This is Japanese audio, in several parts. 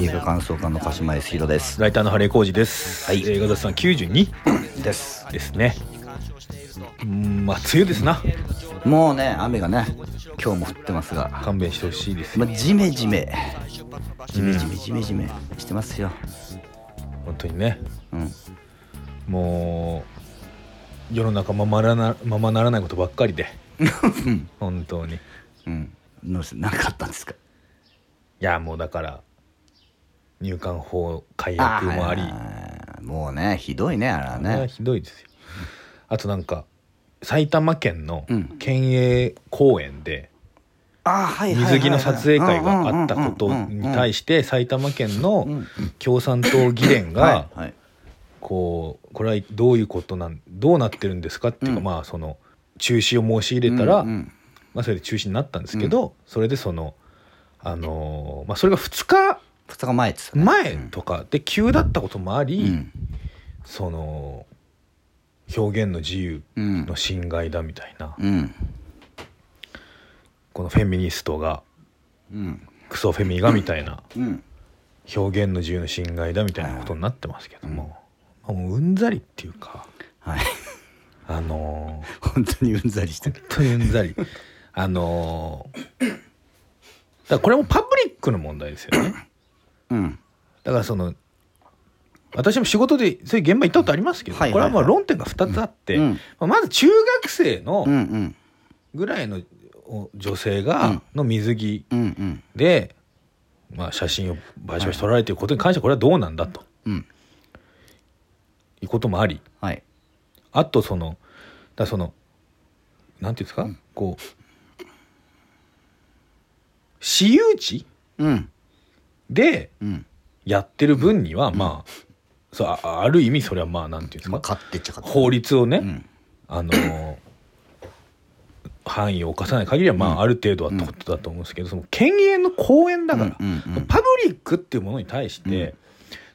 映画感想家の鹿島康弘ですライターの晴れ浩二です。はい映画雑さん92ですですね。うん、まあ梅雨ですな。もうね雨がね今日も降ってますが、勘弁してほしいですよ。まあ、ジメジメジメジメジメジメしてますよ本当にね。うんもう世の中ままならままならないことばっかりで、本当に。いうんどうして何かあったんですか？やもうだから入管法解約もあり、もうねひどいねあれはね。ひどいですよ。あとなんか埼玉県のうん。県営公園で。水着の撮影会があったことに対しして埼玉県のうん共産党議連がこうこれはどういうことなんどうなってるんですかっていうかうん。まあその中止を申し入れたらまあそれで中止になったんですけどそれでそのあのーまあそれが2日二日前っつったね。前とか。で急だったこともあうりん。その表現の自由うん。の侵害だみたいな。うん。このフェミニストがうん。クソフェミがみたいなうん。表現の自由の侵害だみたいなことになってますけども、まあもううんざりっていうかはい。あの本当にうんざりしてる。ー本当にうんざり。あのーだからこれもパブリックの問題ですよねうん。だからその私も仕事でそういう現場行ったことありますけど、これはまあ論点が2つあって、うん。まず中学生のぐらいのお女性が、うん。の水着で、まあ、写真をバシバシ撮られていることに関してはこれはどうなんだと。うん。いうこともあり。はい。あとそのだそのなんていうんですか、こう私有地？うんでうん。やってる分にはまあ、そうあある意味それはまあなんていうんですか、まあ勝手っちゃ勝手法律をね、うん。あのー範囲を犯さない限りはまあある程度はってことだと思うんですけど、その県営の公園だから、うんうんうんパブリックっていうものに対して、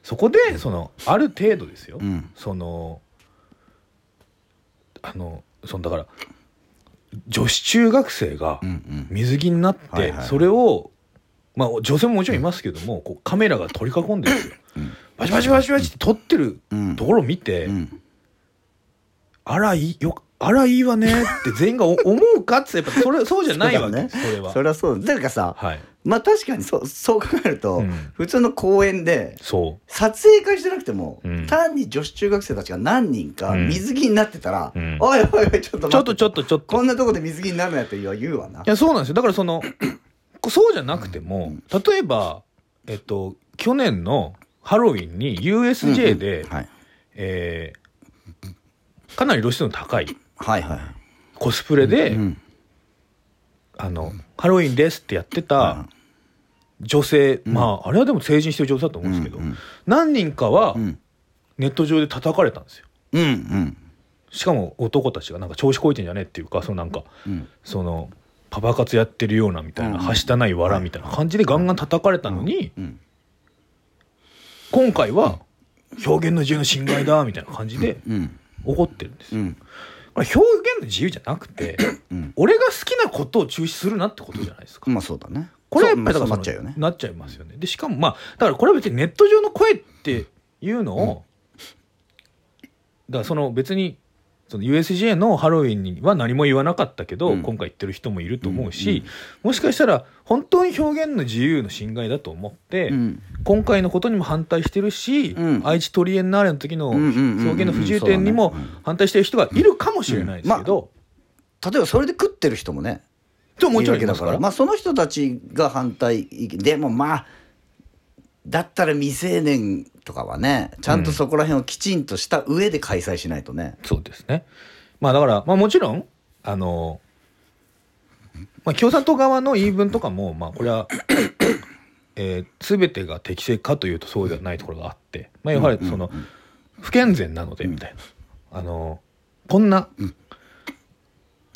そこでそのある程度ですよ、うん。そのあのそのだから女子中学生がうんうん。水着になって、はいはい。それをまあ女性ももちろんいますけども、こうカメラが取り囲んでるんですよ。うん。バチバチバチバチって撮ってるうん。ところを見て、うん。あらいいよあらいいわねって全員がお 思うかってやっぱそれそうじゃないわけそそれは。それはそう。だからさはい。まあ確かにそうそう考えると、うん。普通の公園でそ撮影会じゃなくても、うん。単に女子中学生たちが何人かうん。水着になってたら「うん。おいおいおいちょっと待って。うちょっとちょっとちょっと。こんなとこで水着になるなよ」って言う言うわな。いやそうなんですよ。だからそのこそうじゃなくても例えばえっと去年のハロウィンに USJ で、はい、えーかなり露出の高いはいはいコスプレで、うんあのハロウィンですってやってた女性、まああれはでも成人してる女性だと思うんですけど、何人かはうん。ネット上で叩かれたんですよ。うんうん。しかも男たちがなんか調子こいてんじゃねえっていうかそのなんかうん。そのパパ活やってるようなみたいな、うんはしたないわらみたいな感じでガンガン叩かれたのに、うん今回は表現の自由の侵害だみたいな感じでうん怒ってるんですよ。表現の自由じゃなくて、うん。俺が好きなことを中止するなってことじゃないですか。まあそうだね。これはやっぱりだからゃうよね。なっちゃいますよね。でしかもまあだからこれは別にネット上の声っていうのを、だからその別にその USJ のハロウィンには何も言わなかったけど、うん。今回言ってる人もいると思うし、うんうん。もしかしたら本当に表現の自由の侵害だと思って、うん。今回のことにも反対してるし、うん。愛知トリエンナーレの時の表現の不自由点にも反対してる人がいるかもしれないですけど、例えばそれで食ってる人もねでももちろんいだからら。まあその人たちが反対でもまあだったら未成年とかはねちゃんとそこら辺をきちんとした上で開催しないとね、そうですね。まあだから、まあもちろん、あの、まあ共産党側の言い分とかも、まあこれは、えー、全てが適正かというとそうではないところがあって、まあやはりその、不健全なので、みたいな。あの、こんな、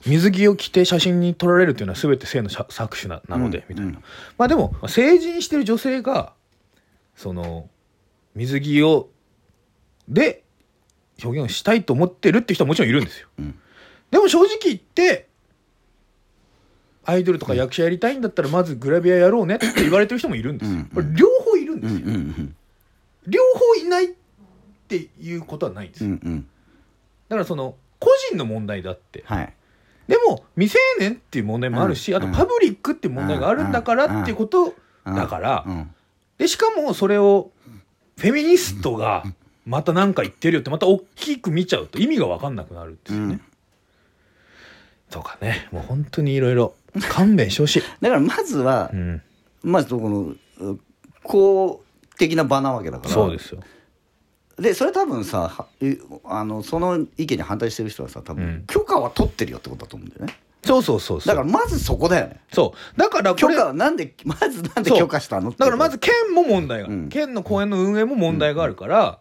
水着を着て写真に撮られるというのは全て性の搾取ななので、うんみたいな。うんまあでも、成人してる女性が、その、水着を、で、表現をしたいと思ってるって人はもちろんいるんですよ。うん。でも正直言って、アイドルとか役者やりたいんだったらまずグラビアやろうねって言われてる人もいるんですよ。うん。これ両方いるんでですよ、うんうん両方いないっていうことはないんですよ、うんうん。だからその個人の問題だって。はい。でも未成年っていう問題もあるし、うん。あとパブリックっていう問題があるんだからっていうことだから、うん。でしかもそれをフェミニストがまた何か言ってるよってまた大きく見ちゃうと意味が分かんなくなるんですよね。うんとかねもう本当にいろいろ勘弁してほしい。だからまずはうん、まずこのう公的な場なわけだからそうですよ。でそれ多分さはいあのその意見に反対してる人はさ多分、うん許可は取ってるよってことだと思うんだよねそうそうそうそう。だからまずそこだよね。そう。だからこれ許可はなんでまずなんでそう。許可したのってだからまず県も問題が、うん。県の公園の運営も問題があるから、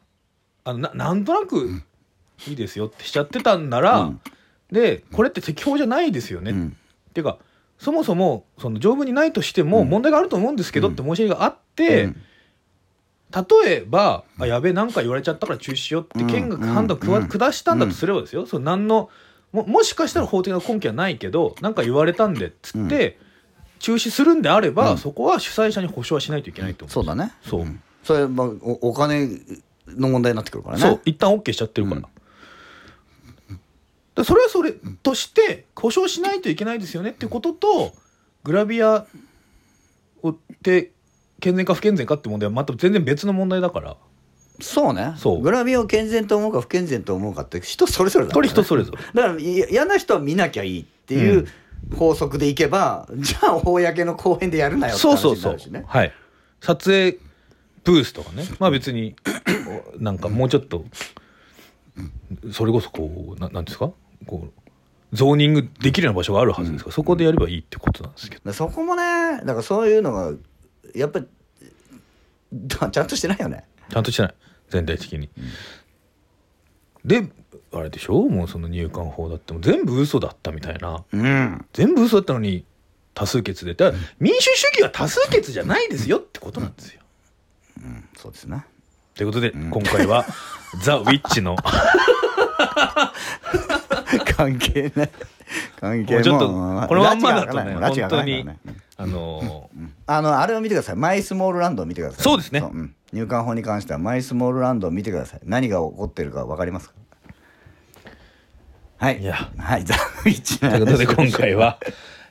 あのななんとなくいいですよってしちゃってたんなら、うん。でこれって適法じゃないですよね、っうん。ていうかそもそもその条文にないとしてもうん。問題があると思うんですけどって申し上げがあって、うん。例えば「あやべえなんか言われちゃったから中止しよう」ってうん。県が判断をくわうん。下したんだとすればですよ、その何のももしかしたら法的な根拠はないけどなんか言われたんでっつって、中止するんであれば、うん。そこは主催者に保証はしないといけないと思う。そうだね。そう。ん。それ、まあ、おお金の問題になってくるからね。そう。一旦 OK しちゃってるから,、うん。それはそれとして保証しないといけないですよねってこととグラビアをって健全か不健全かって問題はまた全然別の問題だからそうね。そう。グラビアを健全と思うか不健全と思うかって人それぞれだこからね。れ人それぞれ。だからい嫌な人は見なきゃいいっていう法則でいけば、じゃあ公の公園でやるなよって話そうそうそう。になるしねはい。撮影ブースとかね。まあ別におなんかもうちょっとそれこそこうななんですか？こうゾーニングできるような場所があるはずですから、そこでやればいいってことなんですけど。そこもねだからそういうのがやっぱりだちゃんとしてないよね。ちゃんとしてない全体的に、であれでしょ？もうその入管法だって。もう全部嘘だったみたいな。うん。全部嘘だったのに多数決で。だから民主主義は多数決じゃないですよってことなんですよ。そうですねということで、今回は「ザ・ウィッチの。関係ない。関係もうちょっとこのまんまだとね本当にねあのーあのあれを見てください。マイスモールランドを見てください。そうですね。ん入管法に関してはマイスモールランドを見てください。何が起こってるか分かりますか？はい。いや。はい。ザ・ウィッチということで今回は、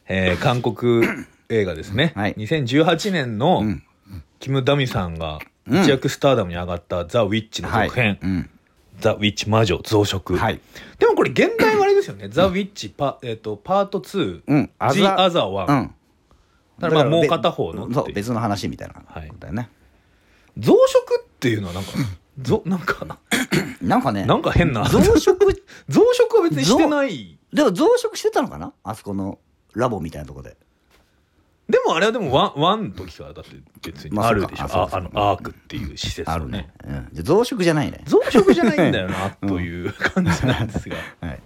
えー韓国映画ですね、はい。2018年のうん。キム・ダミさんがうん。一躍スターダムに上がった「ザ・ウィッチ」のはい。続編。うん「ザ・ウィッチ魔女増殖」はい。でもこれ現代はあれですよね「ザ・ウィッチパ,、えー、とパート2」うん「The Other One」うん。だからまあもう片方のう別の話みたいなことだよね、増殖っていうのはなんか ぞなんか なんかねなんか変な。増殖？増殖は別にしてない。でも増殖してたのかな？あそこのラボみたいなとこで。でもあれはでもワンワンの時からだって別にまああるでしょ、そうか。あああのアークっていう施設あるね。うん、じゃあ増殖じゃないね。増殖じゃないんだよな という感じなんですが。はい。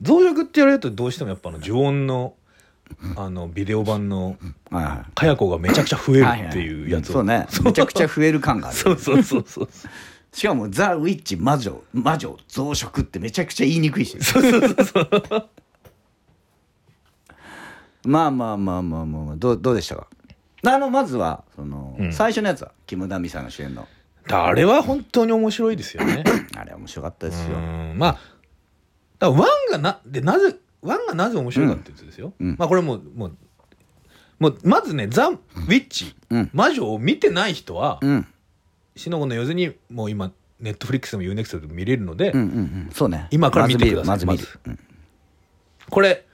増殖って言われるとどうしてもやっぱあの呪音のあのビデオ版のはいはい。かや子がめちゃくちゃ増えるっていうやつを。そうね。めちゃくちゃ増える感があるそうそうそうそう。しかもザ・ウィッチ魔女魔女増殖ってめちゃくちゃ言いにくいし。そうそうそうそう。まあまあまあまあまあまあ。どうどうでしたか？あのまずはその、うん。最初のやつはキム・ダミさんが主演の。あれは本当に面白いですよね。あれ面白かったですよ。うん。まあワンがなでなぜワンがなぜ面白いかってやつですよ、うん。まあこれもうもうもうまずねザ・ウィッチ、うん。魔女を見てない人は、うん。しのごのよずにもう今ネットフリックスでも UNEXT でも見れるので、うんうんうん。そうね。今から見てくださいまず見るままず。これ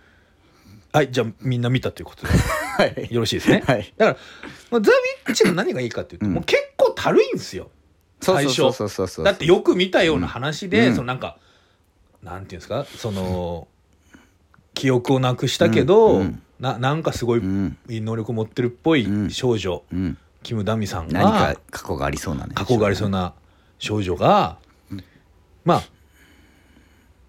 はいじゃあみんな見たということで。はい。よろしいですね、はい。だから、まあ、ザ・ウィッチの何がいいかっていうと、うん。もう結構たるいんですよ。最初そうそうそうそうそう。だってよく見たような話で、うん。そのなんかなんていうんですかその記憶をなくしたけど、うんうん。ななんかすごい能力を持ってるっぽいうん。少女、うん。キム・ダミさん何がか過去がありそうなね過去がありそうな少女が、ま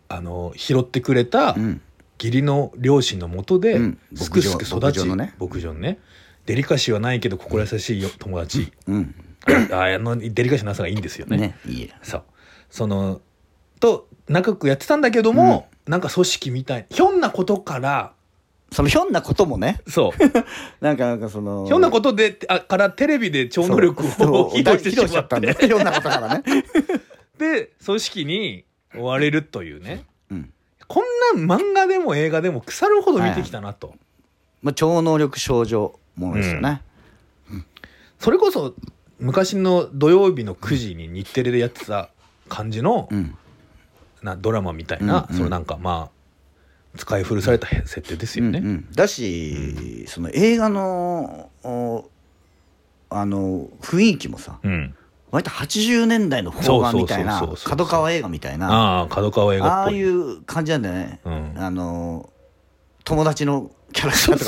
ああの拾ってくれたうん。義理の両親のもとでうん。すくすく育ち牧場のね。牧場のね。デリカシーはないけど心優しいよ友達。うん。ああのデリカシーなさがいいんですよね。ねいいや。そう。そのと仲良くやってたんだけども、なんか組織みたい。ひょんなことから。そのひょんなこともね。そう。なんかなんかその。ひょんなことであからテレビで超能力を披露して。しまっったんてだよひょんなことからね、で組織に追われるというね。うん。こんな漫画でも映画でも腐るほど見てきたなと、まあ、超能力少女ものですよね、それこそ昔の土曜日の9時に日テレでやってた感じの、うんなドラマみたいな、うんうん。そのなんかまあ使い古された設定ですよね。うんうん。だし、その映画のおあの雰囲気もさうん。割と80年代の邦画みたいな角川映画みたいなああ角川映画っぽい。ああいう感じなんだよね、うん。あの友達のキャラクターと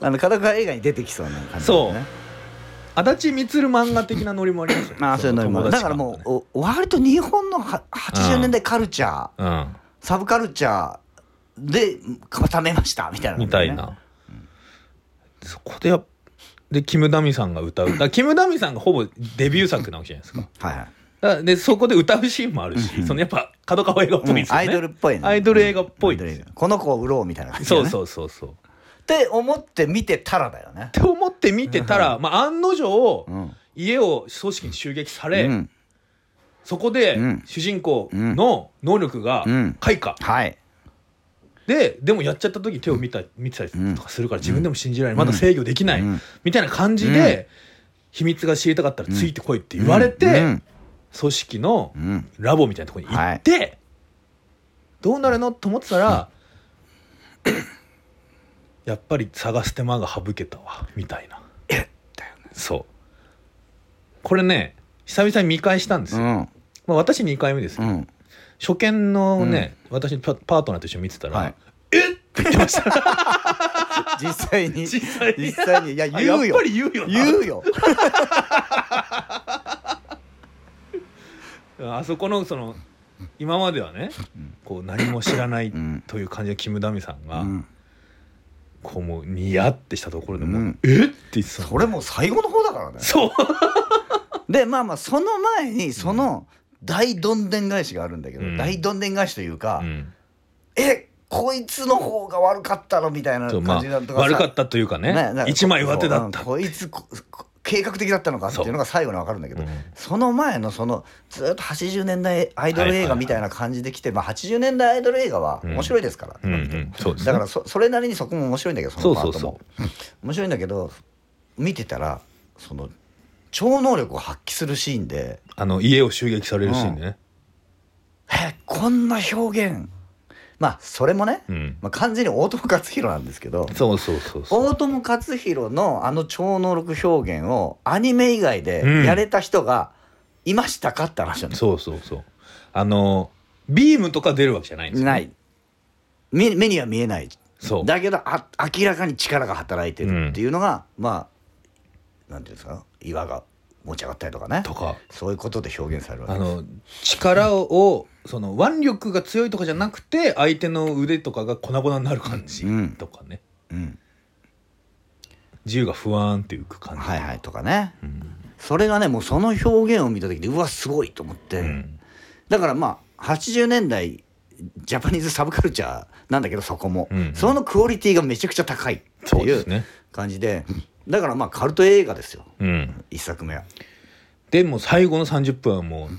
かも角川映画に出てきそうな感じだそう足立みつる漫画的なノリもありますよね。ああそういうのも友達だからも感うお割と日本のは80年代カルチャー、がねサブカルチャーで固めましたみたいな、うんみたいな。そこでやっでキム・ダミさんが歌う。だキム・ダミさんがほぼデビュー作なわけじゃないですか。はいはい。でそこで歌うシーンもあるし、そのやっぱ角川映画っぽいですよね、アイドルっぽいね。アイドル映画っぽいアイドル映画。この子を売ろうみたいな感じうそうそうそうそうって思って見てたらだよね。って思って見てたら、まあ、案の定、うん。家を組織に襲撃され、うん。そこでうん。主人公の能力がうん。開花、はい。ででもやっちゃった時手を見た見てたりとかするから自分でも信じられない、まだ制御できない、うん。みたいな感じで、秘密が知りたかったらついてこいって言われて、うん。組織のうん。ラボみたいなところに行って、どうなるの？と思ってたら、やっぱり探す手間が省けたわみたいな。えだよね。そう。これね久々に見返したんですよ、うん。まあ、私2回目ですよ、うん。初見のね、私パパートナーと一緒に見てたら「はい。え？っ!」って言ってました。実際に。実際に。実際に。いやあ言うよ。やっぱり言うよな。言うよ。あそこのその今まではねこう何も知らないん。という感じのキム・ダミさんが、うんこうもうニヤってしたところでもううん「えっ!」って言ってた。のそれもう最後の方だからね。そ うでまあまあその前にその大どんでん返しがあるんだけど、うん。大どんでん返しというか、うん。えこいつの方が悪かったの？みたいな感じだとかさ。あ悪かったというかね。一枚上手だった。うんこいつ計画的だったのかっていうのが最後に分かるんだけどう。ん。その前のそのずっと80年代アイドル映画みたいな感じで来て、まあ、80年代アイドル映画は面白いですから、うんだからそそれなりにそこも面白いんだけどそのパートも。面白いんだけど見てたらその超能力を発揮するシーンであの家を襲撃されるシーンでねえこんな表現まあそれもね、うん。まあ、完全に大友克洋なんですけどそうそうそう大友克洋のあの超能力表現をアニメ以外でうん。やれた人がいましたかって話なんですよ、そうそうそう。あのビームとか出るわけじゃないんですよね。ない。目目には見えない。そう。だけどあ明らかに力が働いてるっていうのが、まあなんていうんですか？岩が持ち上がったりとかね。とか。そういうことで表現されるわけです。あの力をその腕力が強いとかじゃなくて相手の腕とかが粉々になる感じうんとかね、うん。銃が不安って浮く感じ、はいはいとかね。うん。それがねもうその表現を見た時にうわすごいと思って、うん。だからまあ80年代ジャパニーズサブカルチャーなんだけどそこも、うんそのクオリティがめちゃくちゃ高いっていう感じでだからまあカルト映画ですよ。うん。一作目は。でも最後の30分はもう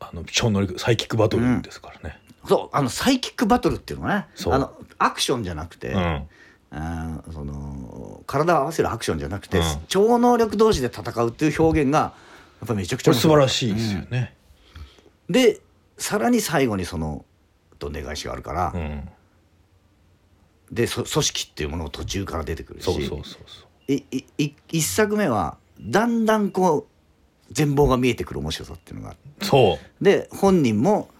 あの超能力サイキックバトルですからね、そうあのサイキックバトルっていうのがねそう。あのアクションじゃなくて、うん。あーその体を合わせるアクションじゃなくて、うん。超能力同士で戦うっていう表現がやっぱりめちゃくちゃ面白い。晴らしいですよね、でさらに最後にそのどんでん返しがあるから、うんでそ組織っていうものが途中から出てくるしそうそうそうそう。いいい一作目はだんだんこう全貌が見えてくる面白さっていうのがそう。で本人も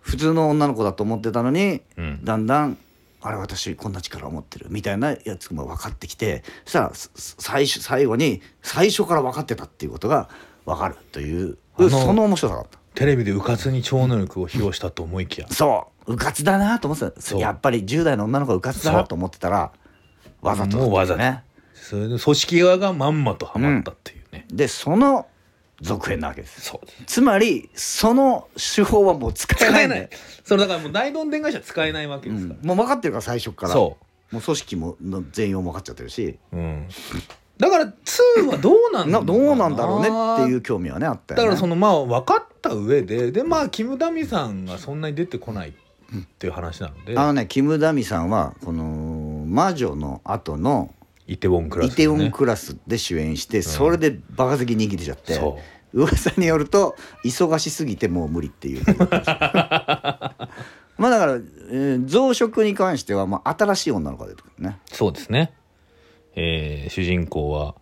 普通の女の子だと思ってたのに、うん。だんだんあれ私こんな力を持ってるみたいなやつも分かってきてそしたらす最初最後に最初から分かってたっていうことが分かるというその面白さがあった。テレビでうかつに超能力を披露したと思いきや。そううかつだなと思ってた。やっぱり10代の女の子がうかつだなと思ってたらわざとだったもうわざそれで組織側がまんまとハマったっていうね、でその続編なわけですそう。ですつまりその手法はもう使えない。んだよ使えない。それだからもう大どんでん会社使えないわけですから、うん。もう分かってるから最初から。そもう組織もの全容も分かっちゃってるし。う、うん、だから2はどうなんだな。どうなんだろうねっていう興味はねあったよね。だからそのまあ分かった上ででまあキム・ダミさんがそんなに出てこないっていう話なので、あのねキム・ダミさんはこの魔女の後のイテウォンクラス、イテウォンクラスで主演して、それでバカ的人気出ちゃってそ噂によると忙しすぎてもう無理っていう。まあだから、えー増殖に関してはまあ新しい女の子が出てくるね。うそうですね。えー主人公は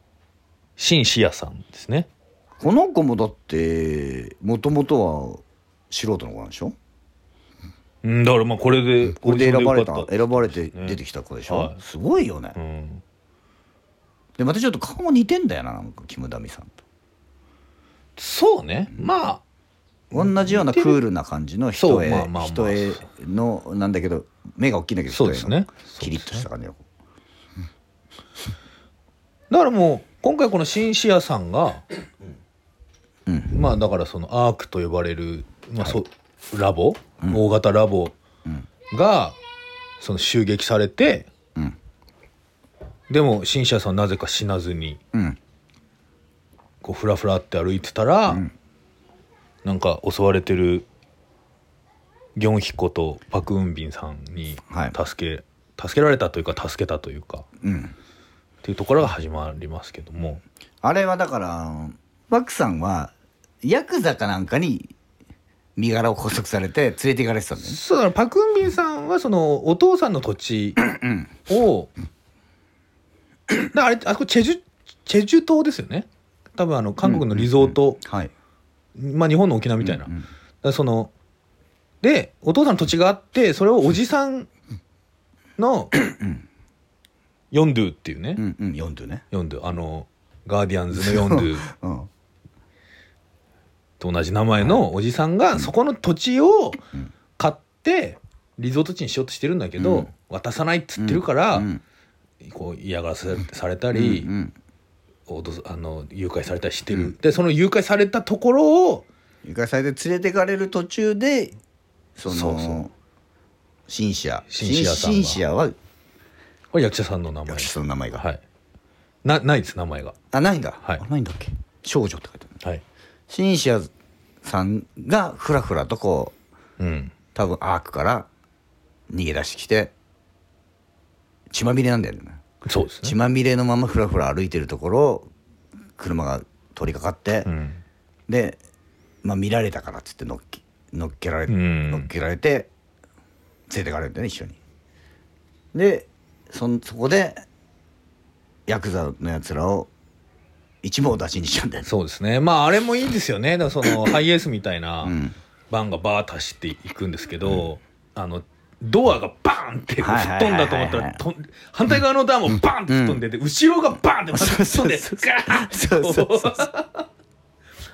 シン・シアさんですね。この子もだってもともとは素人の子なんでしょ？うんだからまあこれでこれで選ばれた選ばれて出てきた子でしょ、はい。すごいよね、うん。でまたちょっと顔も似てんだよななんかキム・ダミさんと。そうね。まあ同じようなクールな感じの人絵そうまあまあまあ。人絵のなんだけど目が大きいんだけどそうですね。人絵の。キリッとした感じのだからもう今回このシンシアさんが、うん。まあだからそのアークと呼ばれる、まあそラボ、大型ラボがその襲撃されて、うん。でもシンシアさんはなぜか死なずにうん。こうフラフラって歩いてたら、ん。なんか襲われてるギョンヒコとパク・ウンビンさんにはい。助け、助けられたというか助けたというかうん。っていうところが始まりますけども。あれはだからバクさんはヤクザかなんかに身柄を拘束されて連れて行かれてたんだよね。そうだからパク・ンビンさんはそのお父さんの土地をだあれあそこチェジュチェジュ島ですよね。多分あの韓国のリゾート、はい。まあ日本の沖縄みたいな、うんうん。そのでお父さんの土地があってそれをおじさんのヨンドゥっていうね、うんうん。読んでね。ヨンドゥ。あのガーディアンズのヨンドゥ。うんと同じ名前のおじさんがそこの土地をうん。買ってリゾート地にしようとしてるんだけど、うん。渡さないっつってるから、うん。こう嫌がらせされたり、あの誘拐されたりしてる、でその誘拐されたところを誘拐されて連れてかれる途中でそのそうそう。シンシアシンシアさんが。シンシアはこれ役者さんの名前。役者さんの名前が、はい。なないです名前が。あないんだ、はい。あないんだっけ？少女って書いてある。はいシンシアさんがふらふらとこううん。多分アークから逃げ出してきて血まみれなんだよね。そうですね。血まみれのままふらふら歩いてるところを車が通りかかって、うん。で、まあ、見られたからっつって乗っけ乗っけられ、うん。乗っけられて連れてかれるんだよね一緒に。でそんそこでヤクザのやつらを一網打尽にしちゃうんだよね。そうですね。まああれもいいですよね。だその ハイエースみたいなうん。バンがバーッと走っていくんですけど、あのドアがバーンって吹っ飛んだと思ったら反対側のドアもバーンって吹っ飛んでて、後ろがバーンってまた吹っ飛んで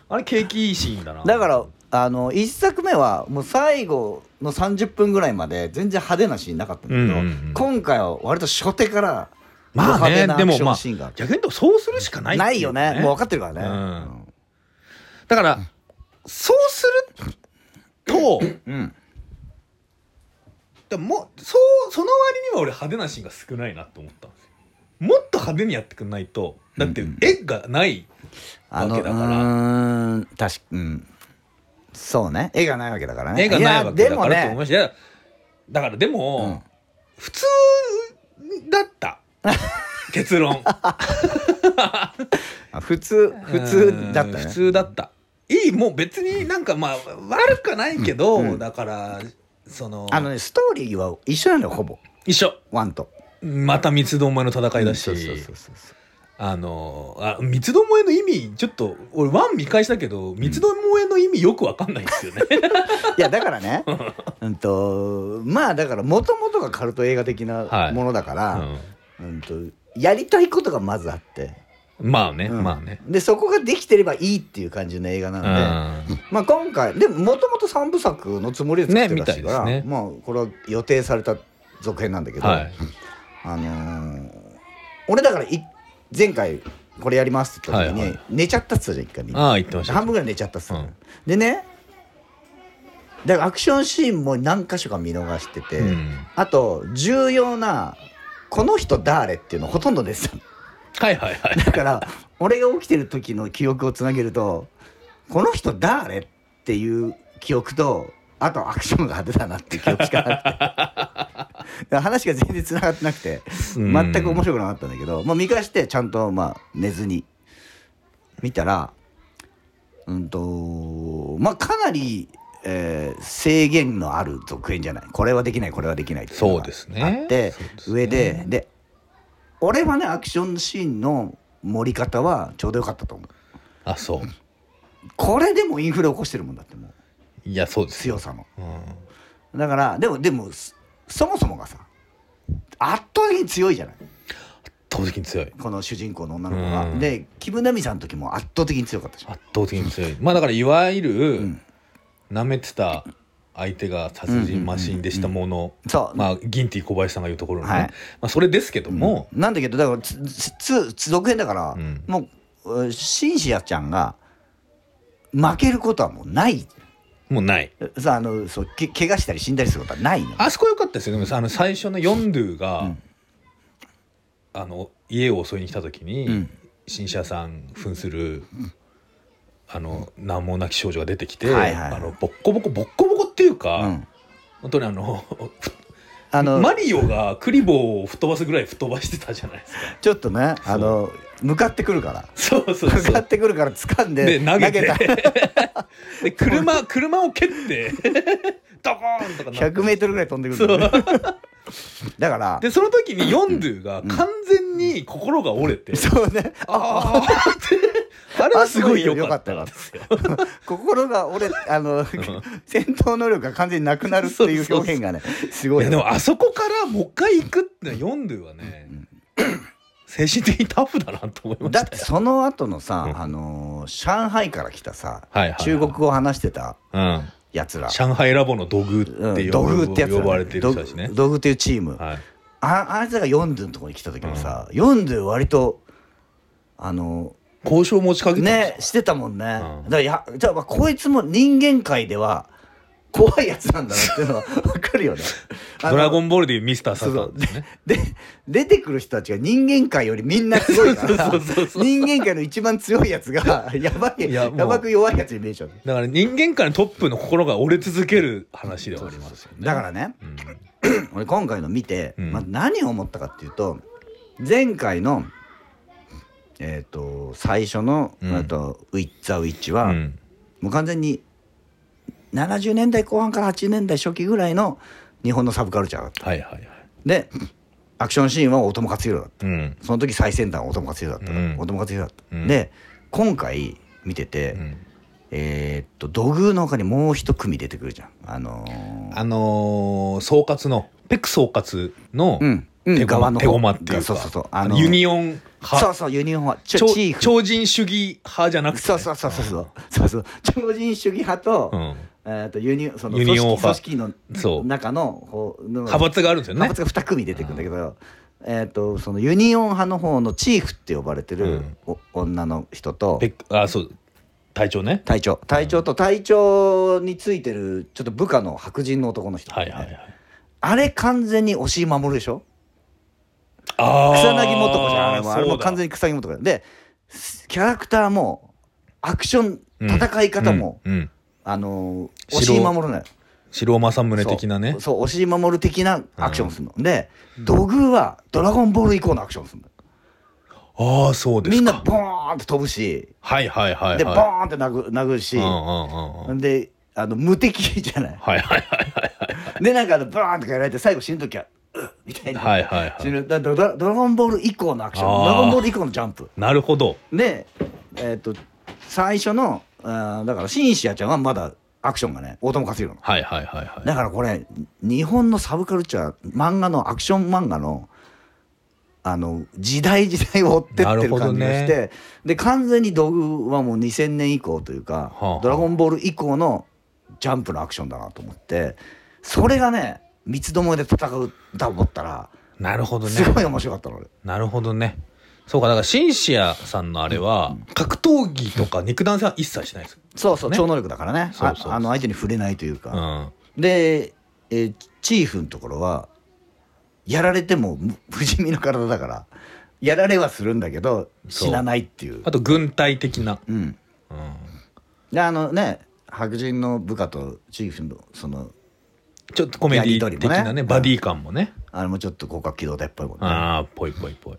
あれ景気いいシーンだなだからあの1作目はもう最後の30分ぐらいまで全然派手なシーンなかったんだけど、今回は割と初手からまあねでもまあ逆に言うとそうするしかないってないよね。もう分かってるからね。うん。だからそうするとうん。でもそうその割には俺派手なシーンが少ないなと思ったんですよ。もっと派手にやってくんないとだって絵がないわけだから。うーん確かうん。そうね。絵がないわけだからね。絵がないわけだからと思いましだからでも、うん。普通だった 結論。あ普通普通だったね。うん普通だった。いいもう別になんかまあ悪くはないけど、うん。だからそのあのねストーリーは一緒なのよほぼ。一緒。ワンと。また三つどもえの戦いだし、そうそうそうそうそう。あのあ三つどもえの意味ちょっと俺ワン見返したけど三つどもえの意味よくわかんないんですよね。いやだからねうん。とまあだからもともとがカルト映画的はないものだから、ううんと。やりたいことがまずあって、んまあね、うん。まあね。でそこができてればいいっていう感じの映画なので、まあ今回でももともと3部作のつもりで作ってるらしいから、ね。ねまあこれは予定された続編なんだけど、はい。あのー俺だからい前回これやりますって言った時に、はいはい。寝ちゃったっつったじゃん一回みんな。ああ言ってました。半分ぐらい寝ちゃったっつったの、うん。でねだからアクションシーンも何箇所か見逃してて、うん。あと重要なこの人誰っていうのほとんど寝てたのはいはいはい。だから俺が起きてる時の記憶をつなげるとこの人誰っていう記憶とあとアクションが派手だなっていう記憶しかなくて。話が全然つながってなくてうん。全く面白くなかったんだけど、まあ、見返してちゃんとまあ寝ずに見たらうんとまあかなり、えー制限のある続編じゃない。これはできないこれはできないっていうのがそうですね。あってそうですね。上でで俺はねアクションシーンの盛り方はちょうどよかったと思う。あそう。これでもインフレ起こしてるもんだってもう。いやそうですよ、強さの。うん、だからでもでもそそもそもがさ圧倒的に強いじゃない。圧倒的に強い。この主人公の女の子が、うん。でキム・ナミさんの時も圧倒的に強かったじゃん。圧倒的に強い。まあだからいわゆる、ん舐めてた相手が殺人マシンでしたもの、そう、まあギンティ小林さんが言うところのね、はい。まあ、それですけども、なんだけどだからつつつ続編だから、うん。もううシンシアちゃんが負けることはもうない。もうない。さあのそうけ怪我したり死んだりすることはないの。あそこ良かったですよ。でもあの最初のヨンドゥが、うん。あの家を襲いに来た時に、うん。新車さん扮する、あの名もなき少女が出てきて、はいはいあのボッコボコボッコボコっていうか、うん。本当にあのあのマリオがクリボーを吹っ飛ばすぐらい吹っ飛ばしてたじゃないですか。ちょっとねあの向かってくるから。そうそうそ向かう。ってくるから掴んでで投げて。た。で車車を蹴って ドコーンとかなって。100メートルぐらい飛んでくるのね。だからでその時にヨンドゥが完全に心が折れて、そうね。ああってあれはすごい良かったんですよ。心が折れあの戦闘能力が完全になくなるっていう表現がねすごいでもあそこからもう一回行くってヨンドゥはね、精神的にタフだなと思いましたよ。だってその後のさ、うん。あのー上海から来たさ、はいはいはい。中国語を話してたうん、やつら。上海ラボの土偶ってうん呼ば,、土偶ってやつ呼ばれてる人たちね。土土偶っていうチーム、はい。ああいつらがヨンドゥのところに来た時もさ、ヨンドゥ割とあの交渉持ちかけねしてたもんね、うん。だからやじゃあまあこいつも人間界では怖いやつなんだなっていうのは 分かるよね。ドラゴンボールでいうミスターサタそうンですね。で出てくる人たちが人間界よりみんなすごいからそうそうそうそう。人間界の一番強いやつが やばいいやばく弱いやつに見えちゃう。だから人間界のトップの心が折れ続ける話ではありますよね。だからねうん。俺今回の見て、うん。まあ、何を思ったかっていうと前回のえっ、と最初の「うん。あとウィッツ・ザ・ウィッチは」うん。もう完全に70年代後半から80年代初期ぐらいの日本のサブカルチャーだった。はいはいはい。でアクションシーンは大友克洋だった。うん。その時最先端は大友克洋だった。うん。大友克洋だった、うん。で今回見てて、うん。えーっと土偶の他にもう一組出てくるじゃん。あのーあのー総括のペク総括のうんうん手駒側の方。手駒っていうか。そうそうそう。ああののユニオンそう派そうユニオンはちょ超超人主義派じゃなくて。ねそうそうそうそうそう。そうそう。超人主義派と,、うん。えーっとユニそのユニオン派。組織組織の中の派閥があるんですよね。派閥が2組出てくるんだけど、えー、とそのユニオン派の方のチーフって呼ばれてる女の人と。あそう。隊長ね。隊長。隊長と隊長についてるちょっと部下の白人の男の人、はいはいはい。あれ完全に押井守でしょ？あ草薙素子じゃん。あれもあれも完全にに草薙素子でキャラクターもアクション戦い方も、うん。うん。あの守なのよ。城政宗的なね。そう。そう押井守的なアクションするの、で土偶は「ドラゴンボール」以降のアクションするのああそうですか。みんなボーンって飛ぶし、はいはいはいはい。でボーンって殴る殴るし。うん、うんうんうん。であの無敵じゃない。はいはいはいでなんかあのバーンとかやられて最後死ぬ時は「うっ」みたいな、はいはいはい。ドラドラゴンボール以降のアクション。ドラゴンボール以降のジャンプ。なるほど。でえっ、と最初のあーだからシンシアちゃんはまだアクションがね大友克洋なの。はいはいはいはい。だからこれ日本のサブカルチャー漫画のアクション漫画のあの時代時代を追ってってる感じがして、ね。で完全に道具はもう2000年以降というかはあ。はあドラゴンボール」以降のジャンプのアクションだなと思ってそれがね三つどもえで戦うだと思ったらなるほどね。すごい面白かったの俺。なるほどね。そうかだからシンシアさんのあれは格闘技とか肉弾戦は一切しないですそうそう、ね。超能力だからね。そうそうそう。ああの相手に触れないというか、うん。で、えーチーフのところはやられてもむ不死身の体だからやられはするんだけどそう。死なないっていう。あと軍隊的な、うん。うん、であのね白人の部下とチーフのそのちょっとコメディ的なねバディ感もね、あれもちょっと広角機動隊っぽいもんね。ああぽいぽいぽい。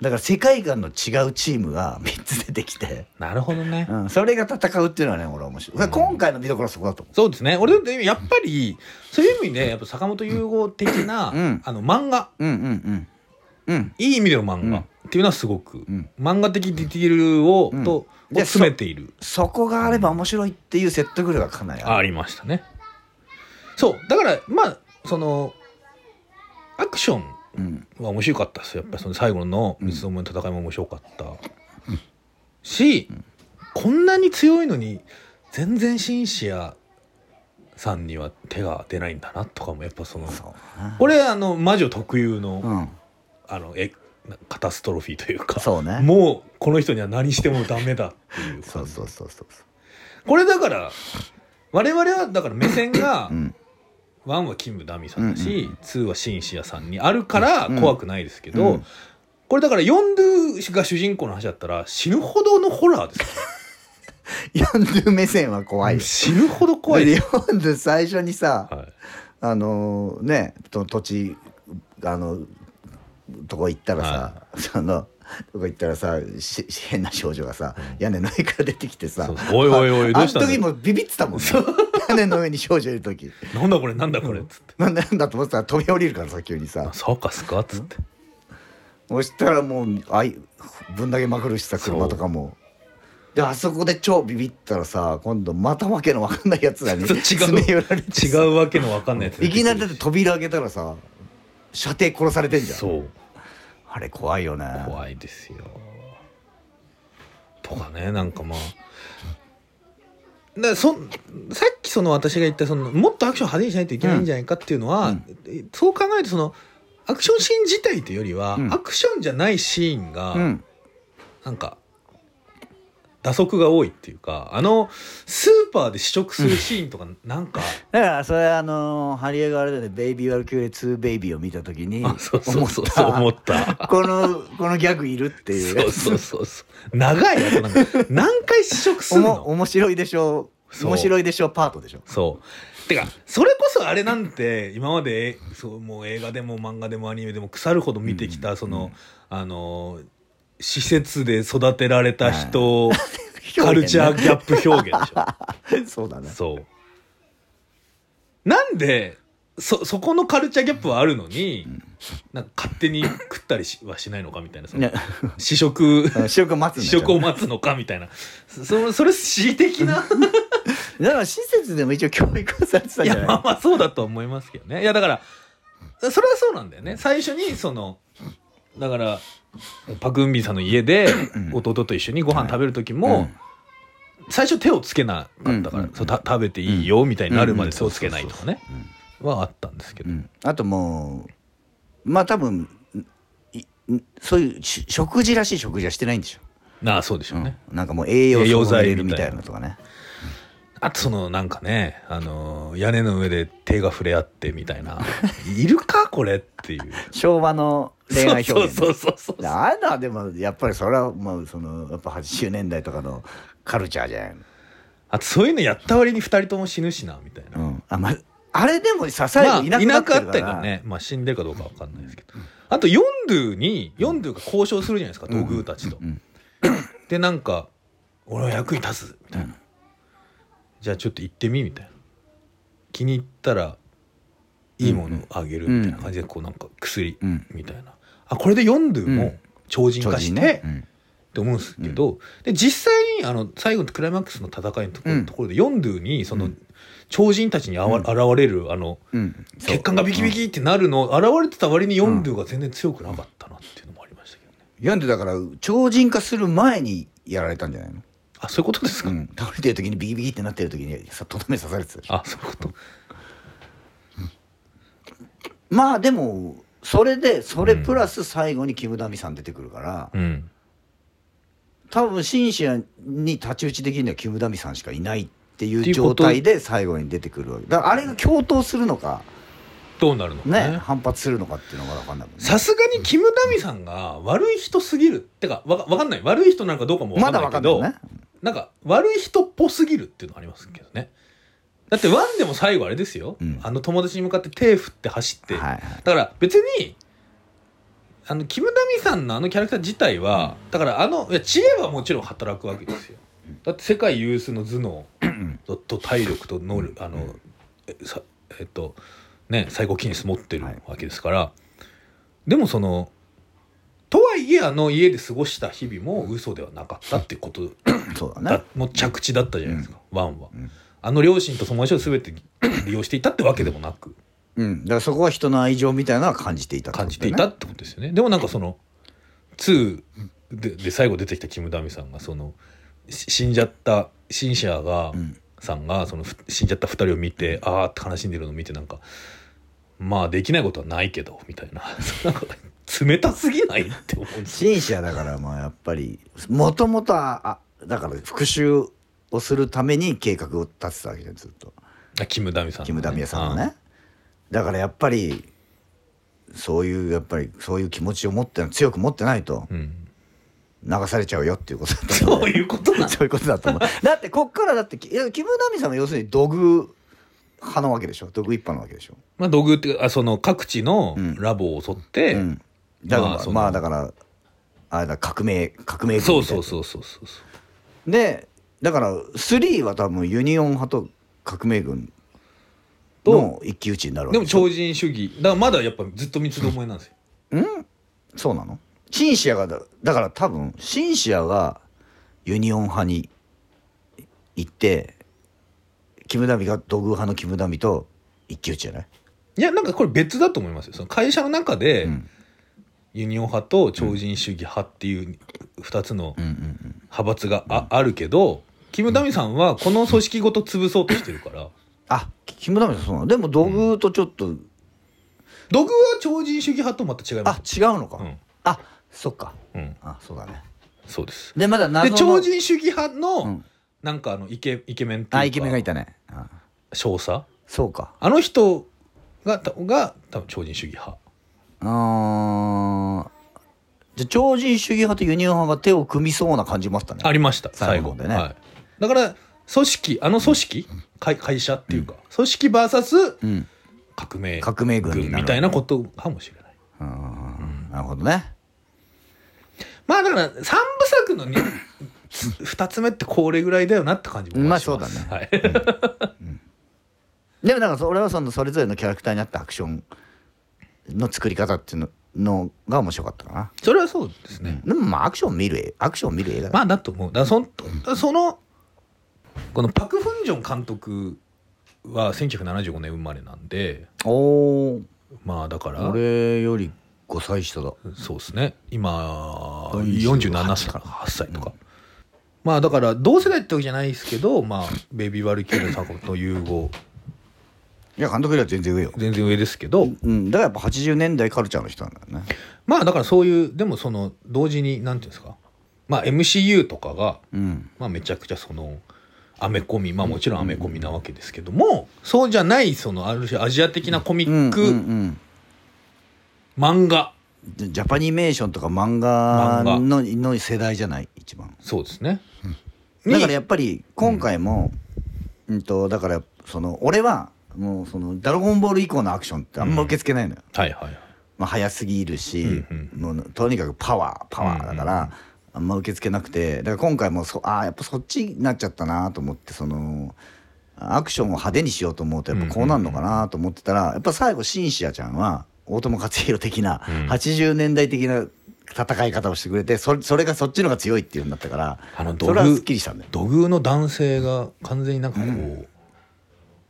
だから世界観の違うチームが3つ出てきて、なるほどね、うん、それが戦うっていうのはね俺は面白い、うん。今回の見どころはそこだと思そうですね。俺でもやっぱりそういう意味でやっぱ坂本融合的な、うん。あの漫画。ううんうんうん。うん。いい意味での漫うん。画っていうのはすごく、ん。漫画的ディティールを、うん。と詰めている。そこがあれば面白いっていう説得力がかなりありましたねそうだからまあそのアクションうん。は面白かったですやっぱりその最後の三つどもえの戦いも面白かった、し、こんなに強いのに全然シンシアさんには手が出ないんだなとかもやっぱそのこれあの魔女特有の、うん。あのえカタストロフィーというかそうね。もうこの人には何してもダメだっていうそうそうそうそう。これだから我々はだから目線がうん1はキム・ダミさんだうんし、2はシンシアさんにあるから怖くないですけど、うん。これだからヨンドゥが主人公の話だったら死ぬほどのホラーですよ。ヨンドゥ目線は怖いよ。死ぬほど怖い。ヨンドゥ最初にさす、はい、あのねと土地あのとこ行ったらさ、そのとこ行ったらさし 変な少女がさ、屋根の上から出てきてさ。おいおいおいどうしたあんだの時もビビってたもんね。屋根の上に少女いる時。なんだこれなんだこれっつって。なんなんだと思ってたら飛び降りるからさ急に「さ。そうかすか?」っつって。そしたらもうあいぶん投げまくるしさ車とかも。であそこで超ビビったらさ今度またわけのわかんないやつらにそう違う。詰め寄られてさ。違うわけのわかんないやついきなりだって扉開けたらさ射程殺されてんじゃん。そうあれ怖いよね。怖いですよ。とかねなんかまあ。だそさっきその私が言ったそのもっとアクション派手にしないといけないんじゃないかっていうのは、うん。えそう考えるとそのアクションシーン自体というよりは、うん。アクションじゃないシーンが、うん。なんか打足が多いっていうかあのスーパーで試食するシーンとかなんか、だからそれあのハリエがあれだね「ベイビー・ワルキューレ2ベイビー」を見た時にあそうそうそうそう思思っった。たこのこのギャグいるっていう。そうそうそうそう。長いやつなんか何回試食するの？面白いでしょう。面白いでしょうパートでしょそう。てかそれこそあれなんて今までそうもう映画でも漫画でもアニメでも腐るほど見てきた、その、あの施設で育てられた人、カルチャーギャップ表現でしょ。ー そうだね。そう。なんでそそこのカルチャーギャップはあるのに、なんか勝手に食ったりしはしないのかみたいなそのね試食試食待つ試食を待つのかみたいな。そそれ恣意的な だから施設でも一応教育はされてたんいじゃないやまあまあそうだと思いますけどね。いやだからそれはそうなんだよね。最初にそのだからパク・ウンビンさんの家で弟と一緒にご飯食べる時も、最初手をつけなかったから、うん。そうた食べていいよみたいになるまで手をつけないとかね、はあったんですけど、うん。あともうまあ多分いそういうし食事らしい食事はしてないんでしょ、ああそうでしょうね、うん。なんかもう栄養栄養素を入れるみたいな。たいなのとかね。あとそのなんかねあのー屋根の上で手が触れ合ってみたいな。いるかこれっていう。昭和の恋愛表現そうそうそうそうあれはでもやっぱりそれはもうそのやっぱ80年代とかのカルチャーじゃないあとそういうのやった割に二人とも死ぬしなみたいな、うん。あまあれでもさ最まあ、後いなくいななってるか、くあったりからね、まあ、死んでるかどうかわかんないですけど、あとヨンドゥにヨンドゥが交渉するじゃないですか土偶たちと、うんでなんか「俺は役に立つ」みたいな、じゃあちょっと行ってみ」みたいな。気に入ったらいいものをあげるみたいな感じでこうなんか薬うん。みたいな、あこれでヨンドゥもうん。超人化して、って思うんですけど、で実際にあの最後のクライマックスの戦いのところ,、うん。ところでヨンドゥにその超人たちにあわ、現れるあの血管がビキビキってなるの現れてた割にヨンドゥが全然強くなかったなっていうのもありましたけどね。読んでだから超人化する前にやられたんじゃないの？あそういうことですか、うん、倒れてる時にビキビキってなってる時にさとどめ刺されてたあそういうことまあでもそそれでそれプラス最後にキム・ダミさん出てくるから、うん。多分シンシアに太刀打ちできるのはキム・ダミさんしかいないっていう状態で最後に出てくるわけ。だからあれが共闘するのかどうなるのかね。ね反発するのかっていうのが分かんないさすがにキム・ダミさんが悪い人すぎるってかわかわかんない。悪い人なのかどうかもわかまだんないけど、分かんないよね。なんか悪い人っぽすぎるっていうのありますけどねだってワンでも最後あれですよ、うん。あの友達に向かって手振って走って、はいはい。だから別にあのキム・ダミさんのあのキャラクター自体はだからあのいや知恵はもちろん働くわけですよ。だって世界有数の頭脳とと体力と能力あのえさえっとね最高キネス持ってるはいわけですから、でもそのとはいえあの家で過ごした日々も嘘ではなかったっていうことだそうだね。もう着地だったじゃないですか、ワンは、うんあの両親と友達を全て利用していたってわけでもなく。うん。だからそこは人の愛情みたいなのは感じていたってこ感じていたってことですよね。でもなんかその2でで最後出てきたキム・ダミさんがそのし死んじゃったシンシアが、んさんがそのふ死んじゃった2人を見てああって悲しんでるのを見てなんかまあできないことはないけどみたいな。なんか冷たすぎないって思う。シンシアだからまあやっぱりもともとはあだから復讐をするために計画を立てたわけじゃんずっと。あキム・ダミさんのね、キム・ダミアさんはね。だからやっぱりそういうやっぱりそういう気持ちを持って強く持ってないとうん、うん流されちゃうよっていうことだと思う。そういうことなの？そういうことだと思う。だってこっからだってキム・ダミさんは要するに土偶派なわけでしょ？土偶一派なわけでしょ、まあ道具ってあその各地のうん。ラボを襲って、うん、だからまあ、まあだからあれだ革命革命そうそうそうそうそう。でだから3は多分ユニオン派と革命軍の一騎打ちになるわでも超人主義。だからまだやっぱずっと三つどもえなんですよ。そうなの？シンシアがだだから多分シンシアがユニオン派に行ってキム・ダミが土偶派のキム・ダミと一騎打ちじゃない、いやなんかこれ別だと思いますよ。その会社の中で、うん。ユニオン派と超人主義派っていう2つのうんうんうん、派閥があ,、あるけどキム・ダミさんはこの組織ごと潰そうとしてるから。あキム・ダミさんそうなの？でも土偶とちょっと、土偶は超人主義派とまた違いまあす違うのか、うん。あそっか。うん。あそうだね。そうです。でまだ謎での超人主義派の、うん。なんかあのイケイケメンっていうか。あイケメンがいたね。あ。少佐？そうか。あの人がたが多分超人主義派。あー。じゃあ超人主義派とユニオン派が手を組みそうな感じもあったね。ありました。最後。でね。はい、だから組織あの組織会会社っていうか、組織 VS うん。革命革命軍になる。みたいなことかもしれない。うん。なるほどね。まあだから三部作のに二つ目ってこれぐらいだよなって感じもしまあそうだね。はい、でもだからそ俺はそのそれぞれのキャラクターに合ったアクションの作り方っていうののが面白かったかな、それはそうですね、でもまあアクション見る絵アクション見る映画だ、まあだと思う。だからそんそのこのパク・フンジョン監督は1975年生まれなんでおおまあだから俺より5歳下だ。そうですね。今48 47歳8歳とか、まあだから同世代ってわけじゃないですけどまあベイビー・ワルキューレさんと融合。いや監督よりは全然上よ、全然上ですけど。うん、だからやっぱ80年代カルチャーの人なんだよね。まあだからそういうでもその同時になんていうんですか。まあ MCU とかが、うん。まあ、めちゃくちゃそのアメコミ。まあもちろんアメコミなわけですけども、そうじゃないそのある種アジア的なコミック、うんうん漫画。うんジャパニメーションとか漫画漫画。のの世代じゃない？一番。そうですね、だからにやっぱり今回も、うん、とだからその俺はもうその「ドラゴンボール」以降のアクションってあんま受け付けないのよ、はいはいはい。まあ、早すぎるし、うんもうとにかくパワーパワーだから、あんま受け付けなくてだから今回もそああやっぱそっちになっちゃったなと思ってそのアクションを派手にしようと思うとやっぱこうなるのかなと思ってたら、やっぱ最後シンシアちゃんは大友克洋的な、うん80年代的な戦い方をしてくれてそれそれがそっちのが強いっていうんだったからあのそれはすっきりしたんだよ。土偶の男性が完全になんかこう、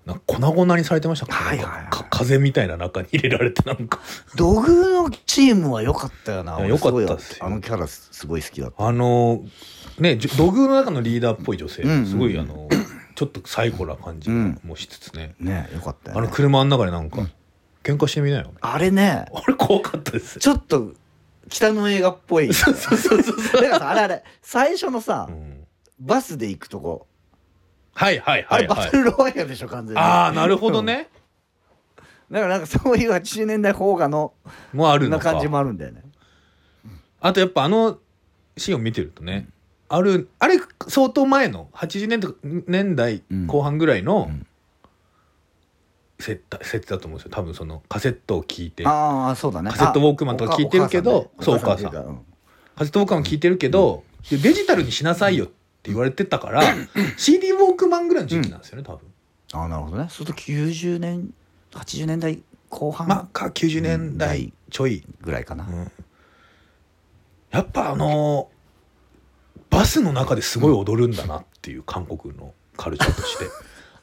なんか粉々にされてましたか？ら、はいはい。かか風みたいな中に入れられてなんか。土偶のチームは良かったよな。い俺や良かったっすよ。あのキャラすごい好きだった。あのね土偶の中のリーダーっぽい女性、うんうんすごいあのちょっとサイコな感じうん。もしつつね、ね良かったよ、ね、あの車の中でなんか、喧嘩してみなよ。あれね。あれ怖かったです。ちょっと北の映画っぽい。そうそうそうそう。だからさあれあれ。最初のさ、うん。バスで行くとこはいはいあれバはい。はいトルロワイヤルでしょ完全に。ああなるほどね。だからなんかそういう80年代邦画のもうあるのか。な感じもあるんだよね。あとやっぱあのシーンを見てるとね、あるあれ相当前の80年代年代後半ぐらいのうん。設定設定だと思うんですよ。多分そのカセットを聞いて。ああそうだね。カセットウォークマンとか聞いてるけどあそうお母さん。っていうかうん。カセットウォークマン聞いてるけど、でデジタルにしなさいよって言われてたから CD ウォークマンぐらいの時期なんですよね多分、ああなるほどね。そうすると90年80年代後半。まあか90年代ちょい、ぐらいかな、うん。やっぱあのバスの中ですごい踊るんだなっていう韓国のカルチャーとして。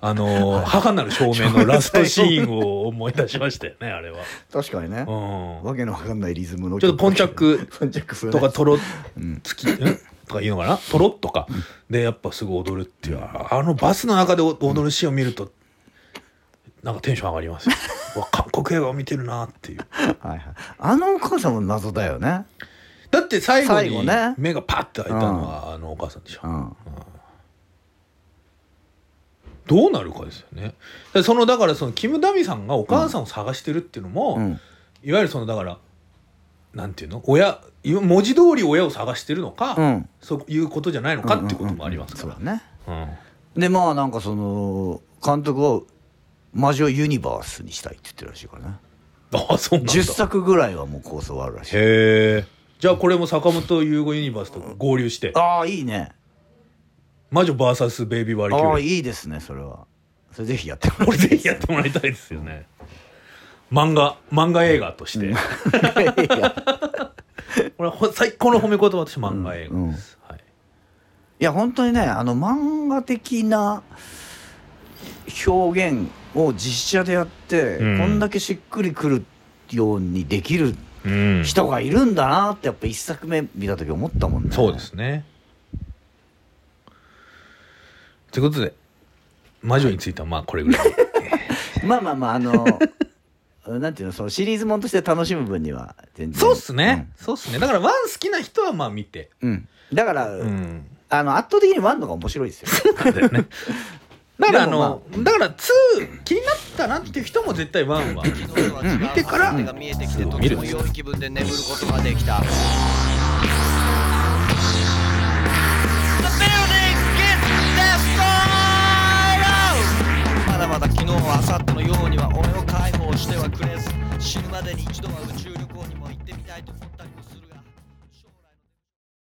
あの母なる少年のラストシーンを思い出しましたよねあれは。確かにね、うん。わけのわかんないリズムのちょっとポンチャック ポンチャックするね。とかトロうん。つきんとか言うのかな？トロッとか。でやっぱすぐ踊るっていう。ああのバスの中で踊るシーンを見るとなんかテンション上がりますよ。韓国映画を見てるなっていう。はいはい。あのお母さんも謎だよね。だって最後に目がパッて開いたのはあのお母さんでしょ。うん。どうなるかですよね。でそのだからそのキム・ダミさんがお母さんを探してるっていうのも、うん。いわゆるそのだからなんていうの？親文字通り親を探してるのか、うん。そういうことじゃないのかっていうこともありますから、そうだね。うん。でまあなんかその監督は魔女ユニバースにしたいって言ってるらしいからね。あそうなんだ。10作ぐらいはもう構想あるらしい。へえ。じゃあこれも坂本優吾ユニバースと合流して。ああいいね。魔女 VS ベイビー・ワリキああいいですねそれは。それぜひやってもらいたいこれぜひやってもらいたいですよね。漫画漫画映画として、これはほ最高の褒め言葉として漫画映画。です、はい、いや本当にねあの漫画的な表現を実写でやって、うん。こんだけしっくりくるようにできるうん。人がいるんだなってやっぱ一作目見た時思ったもんね。そうですね。ということで魔女についてはまあこれぐらい まあまあまああのなんていうのそのシリーズもんとして楽しむ分には全然。そうっすね、うん、そうっすね。だから one 好きな人はまあ見て。うん。だから、うん、あの圧倒的に one のが面白いですよ。だからあの、だから two 気になったなっていう人も絶対 one は。見てから見えてきてとて気分で眠る。ことができたまだまだ昨日は明後日のようには俺を解放してはくれず死ぬまでに一度は宇宙旅行にも行ってみたいと思ったり